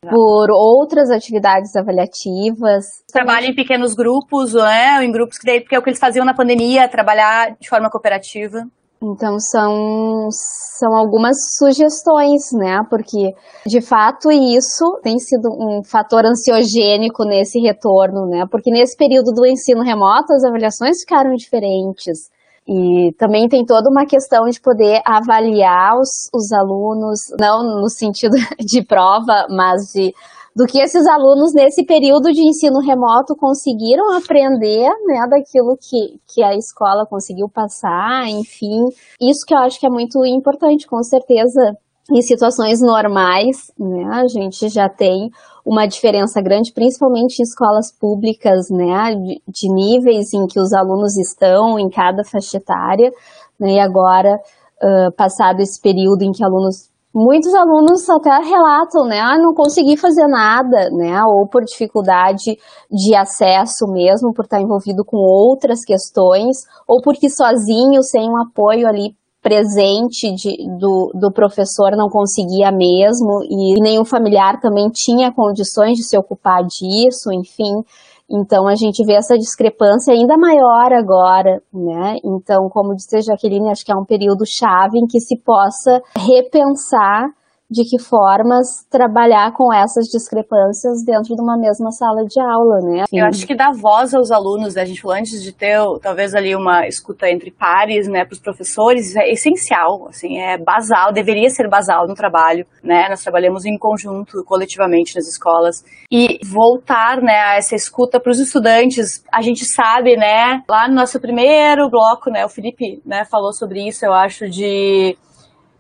por outras atividades avaliativas. Trabalho em pequenos grupos, né? Em grupos que daí, porque é o que eles faziam na pandemia, trabalhar de forma cooperativa. Então são, são algumas sugestões, né? Porque de fato isso tem sido um fator ansiogênico nesse retorno, né? Porque nesse período do ensino remoto as avaliações ficaram diferentes. E também tem toda uma questão de poder avaliar os, os alunos, não no sentido de prova, mas de do que esses alunos nesse período de ensino remoto conseguiram aprender, né, daquilo que, que a escola conseguiu passar, enfim. Isso que eu acho que é muito importante, com certeza, em situações normais, né, a gente já tem uma diferença grande, principalmente em escolas públicas, né, de, níveis em que os alunos estão em cada faixa etária, né, e agora, uh, passado esse período em que alunos muitos alunos até relatam, né, ah, não consegui fazer nada, né, ou por dificuldade de acesso mesmo, por estar envolvido com outras questões, ou porque sozinho, sem um apoio ali presente de, do, do professor não conseguia mesmo e nenhum familiar também tinha condições de se ocupar disso, enfim. Então a gente vê essa discrepância ainda maior agora, né? Então, como disse a Jaqueline, acho que é um período chave em que se possa repensar de que formas trabalhar com essas discrepâncias dentro de uma mesma sala de aula, né? Eu acho que dar voz aos alunos, né? a gente falou antes de ter talvez ali uma escuta entre pares, né, para os professores, é essencial, assim, é basal, deveria ser basal no trabalho, né? Nós trabalhamos em conjunto, coletivamente nas escolas e voltar, né, a essa escuta para os estudantes. A gente sabe, né, lá no nosso primeiro bloco, né, o Felipe, né, falou sobre isso, eu acho de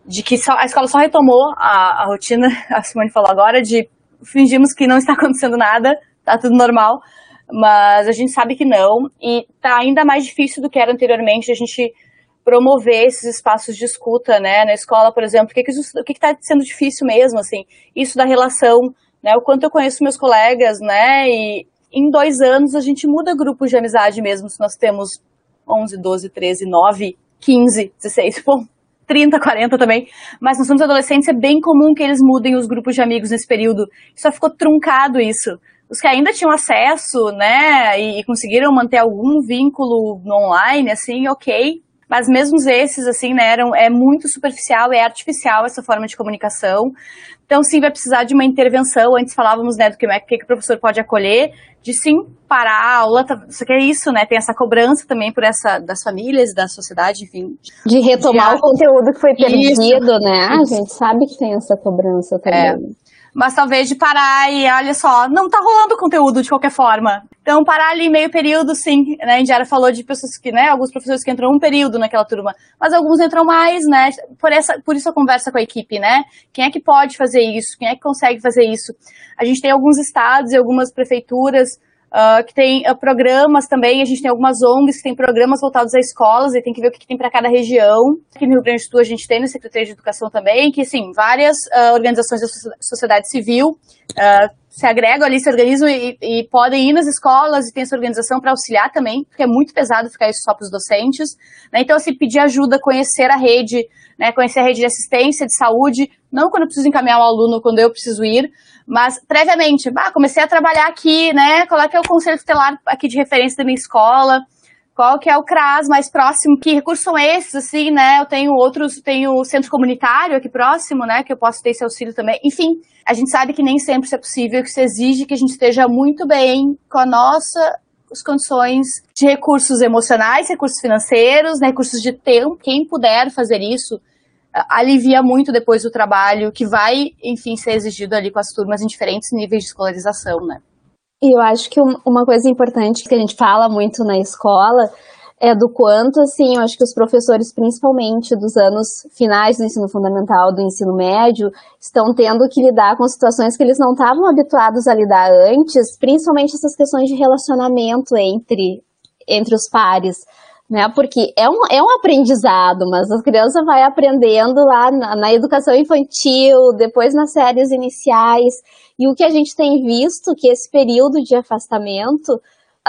de que só, a escola só retomou a, a rotina, a Simone falou agora, de fingimos que não está acontecendo nada, tá tudo normal, mas a gente sabe que não, e tá ainda mais difícil do que era anteriormente a gente promover esses espaços de escuta, né, na escola, por exemplo, o que que que está sendo difícil mesmo, assim, isso da relação, né, o quanto eu conheço meus colegas, né, e em dois anos a gente muda grupos de amizade mesmo, se nós temos 11, 12, 13, 9, 15, 16, bom, 30, 40 também, mas nós somos adolescentes, é bem comum que eles mudem os grupos de amigos nesse período, só ficou truncado isso. Os que ainda tinham acesso, né, e, e conseguiram manter algum vínculo online, assim, ok, mas mesmo esses, assim, né, eram, é muito superficial, é artificial essa forma de comunicação. Então, sim, vai precisar de uma intervenção. Antes falávamos, né, do que, que o professor pode acolher, de sim parar a aula. Tá, isso aqui é isso, né? Tem essa cobrança também por essa das famílias, da sociedade, enfim. De retomar de... o conteúdo que foi perdido, isso. né? A gente sabe que tem essa cobrança também. É mas talvez de parar e olha só, não tá rolando conteúdo de qualquer forma. Então, parar ali meio período, sim, né? A Indiara falou de pessoas que, né, alguns professores que entram um período naquela turma, mas alguns entram mais, né? Por, essa, por isso a conversa com a equipe, né? Quem é que pode fazer isso? Quem é que consegue fazer isso? A gente tem alguns estados e algumas prefeituras Uh, que tem uh, programas também, a gente tem algumas ONGs que tem programas voltados a escolas e tem que ver o que, que tem para cada região. Aqui no Rio Grande do Sul a gente tem no Secretaria de Educação também, que sim, várias uh, organizações da sociedade civil se agregam ali, se organizam e, e, podem ir nas escolas e tem essa organização para auxiliar também, porque é muito pesado ficar isso só para os docentes. Né? Então, assim, pedir ajuda, conhecer a rede, né? conhecer a rede de assistência, de saúde, não quando eu preciso encaminhar o aluno, quando eu preciso ir, mas previamente, bah, comecei a trabalhar aqui, né? Qual é que é o conselho tutelar aqui de referência da minha escola? Qual que é o CRAS mais próximo? Que recursos são esses, assim, né? Eu tenho outros, tenho o centro comunitário aqui próximo, né? Que eu posso ter esse auxílio também. Enfim, a gente sabe que nem sempre isso é possível, que se exige que a gente esteja muito bem com a nossa as condições de recursos emocionais, recursos financeiros, né, recursos de tempo. Quem puder fazer isso, alivia muito depois o trabalho que vai, enfim, ser exigido ali com as turmas em diferentes níveis de escolarização, né? E eu acho que uma coisa importante que a gente fala muito na escola é do quanto, assim, eu acho que os professores, principalmente dos anos finais do ensino fundamental, do ensino médio, estão tendo que lidar com situações que eles não estavam habituados a lidar antes, principalmente essas questões de relacionamento entre, entre os pares né? Porque é um, é um aprendizado, mas a criança vai aprendendo lá na, na, educação infantil, depois nas séries iniciais. E o que a gente tem visto que esse período de afastamento,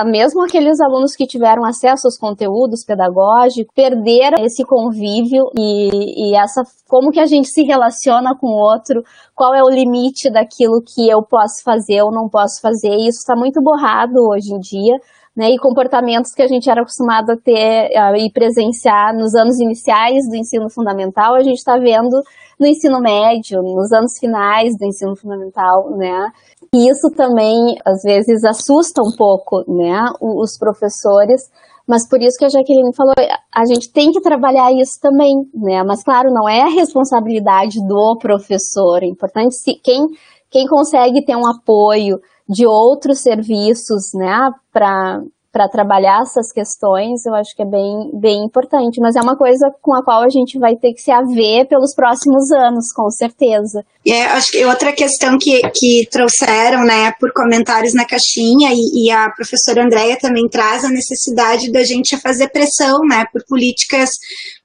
mesmo aqueles alunos que tiveram acesso aos conteúdos pedagógicos, perderam esse convívio e, e essa como que a gente se relaciona com o outro, qual é o limite daquilo que eu posso fazer ou não posso fazer. E isso está muito borrado hoje em dia né, e comportamentos que a gente era acostumado a ter e presenciar nos anos iniciais do ensino fundamental, a gente está vendo no ensino médio, nos anos finais do ensino fundamental, né? E isso também, às vezes, assusta um pouco, né, os professores, mas por isso que a Jaqueline falou, a gente tem que trabalhar isso também, né? Mas, claro, não é a responsabilidade do professor, é importante se quem, quem consegue ter um apoio, de outros serviços, né, para para trabalhar essas questões, eu acho que é bem, bem importante. Mas é uma coisa com a qual a gente vai ter que se haver pelos próximos anos, com certeza. É, acho que outra questão que, que trouxeram, né, por comentários na caixinha, e, e a professora Andréia também traz a necessidade da gente fazer pressão, né, por políticas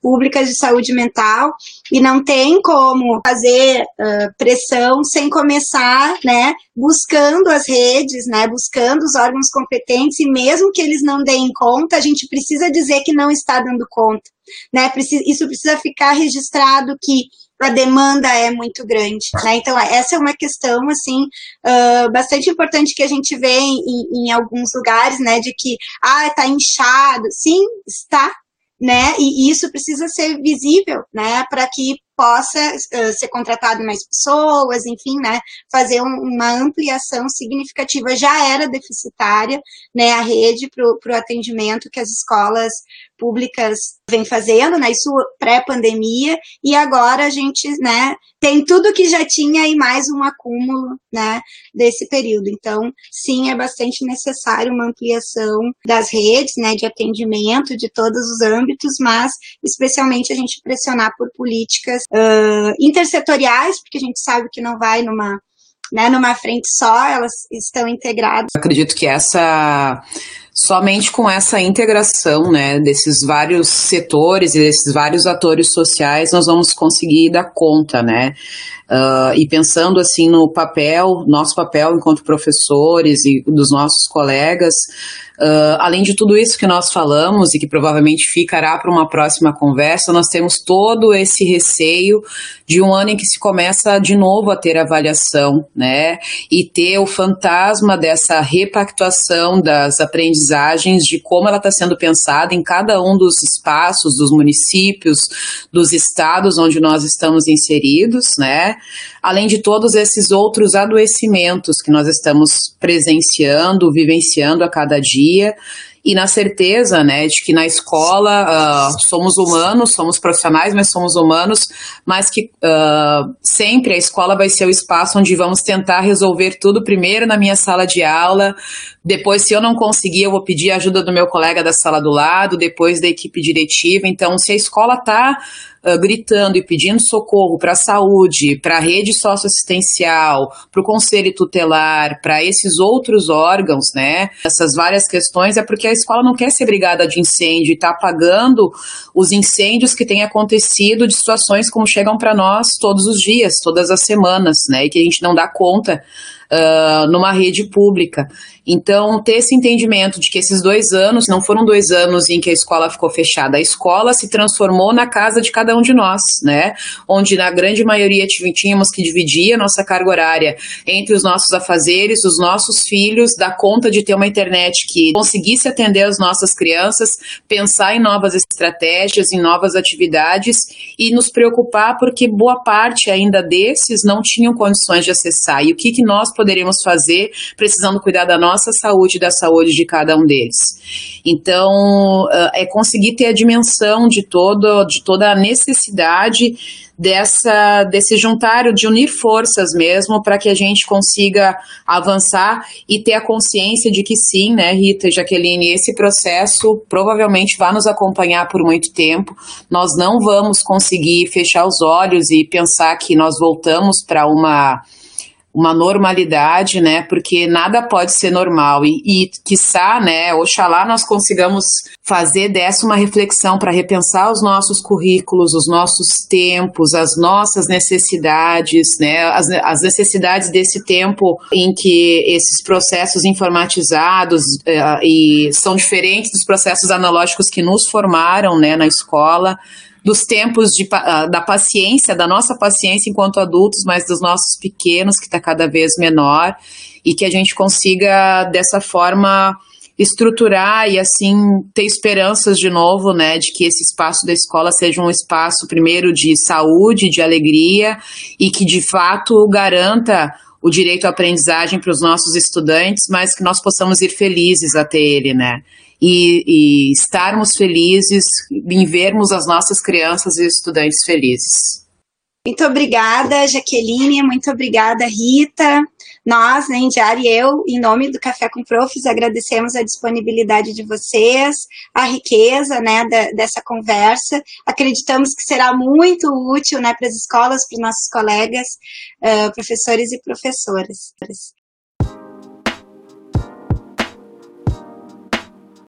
públicas de saúde mental e não tem como fazer uh, pressão sem começar, né, buscando as redes, né, buscando os órgãos competentes e mesmo que eles não deem conta, a gente precisa dizer que não está dando conta, né, isso precisa ficar registrado que a demanda é muito grande, né? Então, essa é uma questão, assim, uh, bastante importante que a gente vê em, em, alguns lugares, né? De que, ah, tá inchado. Sim, está, né? E isso precisa ser visível, né? Para que possa uh, ser contratado mais pessoas, enfim, né, fazer um, uma ampliação significativa. Já era deficitária, né, a rede para o atendimento que as escolas públicas vêm fazendo, né, isso pré-pandemia, e agora a gente, né, tem tudo que já tinha e mais um acúmulo, né, desse período. Então, sim, é bastante necessário uma ampliação das redes, né, de atendimento de todos os âmbitos, mas especialmente a gente pressionar por políticas uh, intersetoriais, porque a gente sabe que não vai numa, né, numa frente só, elas estão integradas. Acredito que essa somente com essa integração, né, desses vários setores e desses vários atores sociais nós vamos conseguir dar conta, né, uh, e pensando assim no papel, nosso papel enquanto professores e dos nossos colegas, Uh, além de tudo isso que nós falamos e que provavelmente ficará para uma próxima conversa, nós temos todo esse receio de um ano em que se começa de novo a ter avaliação, né? E ter o fantasma dessa repactuação das aprendizagens, de como ela está sendo pensada em cada um dos espaços, dos municípios, dos estados onde nós estamos inseridos, né? Além de todos esses outros adoecimentos que nós estamos presenciando, vivenciando a cada dia dia e na certeza, né, de que na escola uh, somos humanos, somos profissionais, mas somos humanos, mas que uh, sempre a escola vai ser o espaço onde vamos tentar resolver tudo primeiro na minha sala de aula, depois, se eu não conseguir, eu vou pedir a ajuda do meu colega da sala do lado, depois da equipe diretiva. Então, se a escola está uh, gritando e pedindo socorro para a saúde, para a rede socioassistencial, para o conselho tutelar, para esses outros órgãos, né? Essas várias questões, é porque a escola não quer ser brigada de incêndio e está apagando os incêndios que têm acontecido de situações como chegam para nós todos os dias, todas as semanas, né? E que a gente não dá conta numa rede pública. Então, ter esse entendimento de que esses dois anos não foram dois anos em que a escola ficou fechada, a escola se transformou na casa de cada um de nós, né? Onde na grande maioria tínhamos que dividir a nossa carga horária entre os nossos afazeres, os nossos filhos, dar conta de ter uma internet que conseguisse atender as nossas crianças, pensar em novas estratégias, em novas atividades e nos preocupar porque boa parte ainda desses não tinham condições de acessar. E o que, que nós poderíamos fazer precisando cuidar da nossa saúde e da saúde de cada um deles. Então, uh, é conseguir ter a dimensão de, todo, de toda a necessidade dessa desse juntário de unir forças mesmo para que a gente consiga avançar e ter a consciência de que sim, né, Rita e Jaqueline, esse processo provavelmente vai nos acompanhar por muito tempo. Nós não vamos conseguir fechar os olhos e pensar que nós voltamos para uma uma normalidade, né? Porque nada pode ser normal. E, e quiçá, né? Oxalá nós consigamos fazer dessa uma reflexão para repensar os nossos currículos, os nossos tempos, as nossas necessidades, né? As, as necessidades desse tempo em que esses processos informatizados uh, e são diferentes dos processos analógicos que nos formaram, né? Na escola dos tempos de, uh, da paciência, da nossa paciência enquanto adultos, mas dos nossos pequenos, que está cada vez menor, e que a gente consiga, dessa forma, estruturar e assim ter esperanças de novo, né, de que esse espaço da escola seja um espaço primeiro de saúde, de alegria e que de fato garanta o direito à aprendizagem para os nossos estudantes, mas que nós possamos ir felizes até ele, né? E, e estarmos felizes em vermos as nossas crianças e estudantes felizes. Muito obrigada, Jaqueline, muito obrigada, Rita. Nós, né, Indiara e eu, em nome do Café com Profs, agradecemos a disponibilidade de vocês, a riqueza né, da, dessa conversa. Acreditamos que será muito útil né, para as escolas, para os nossos colegas, uh, professores e professoras.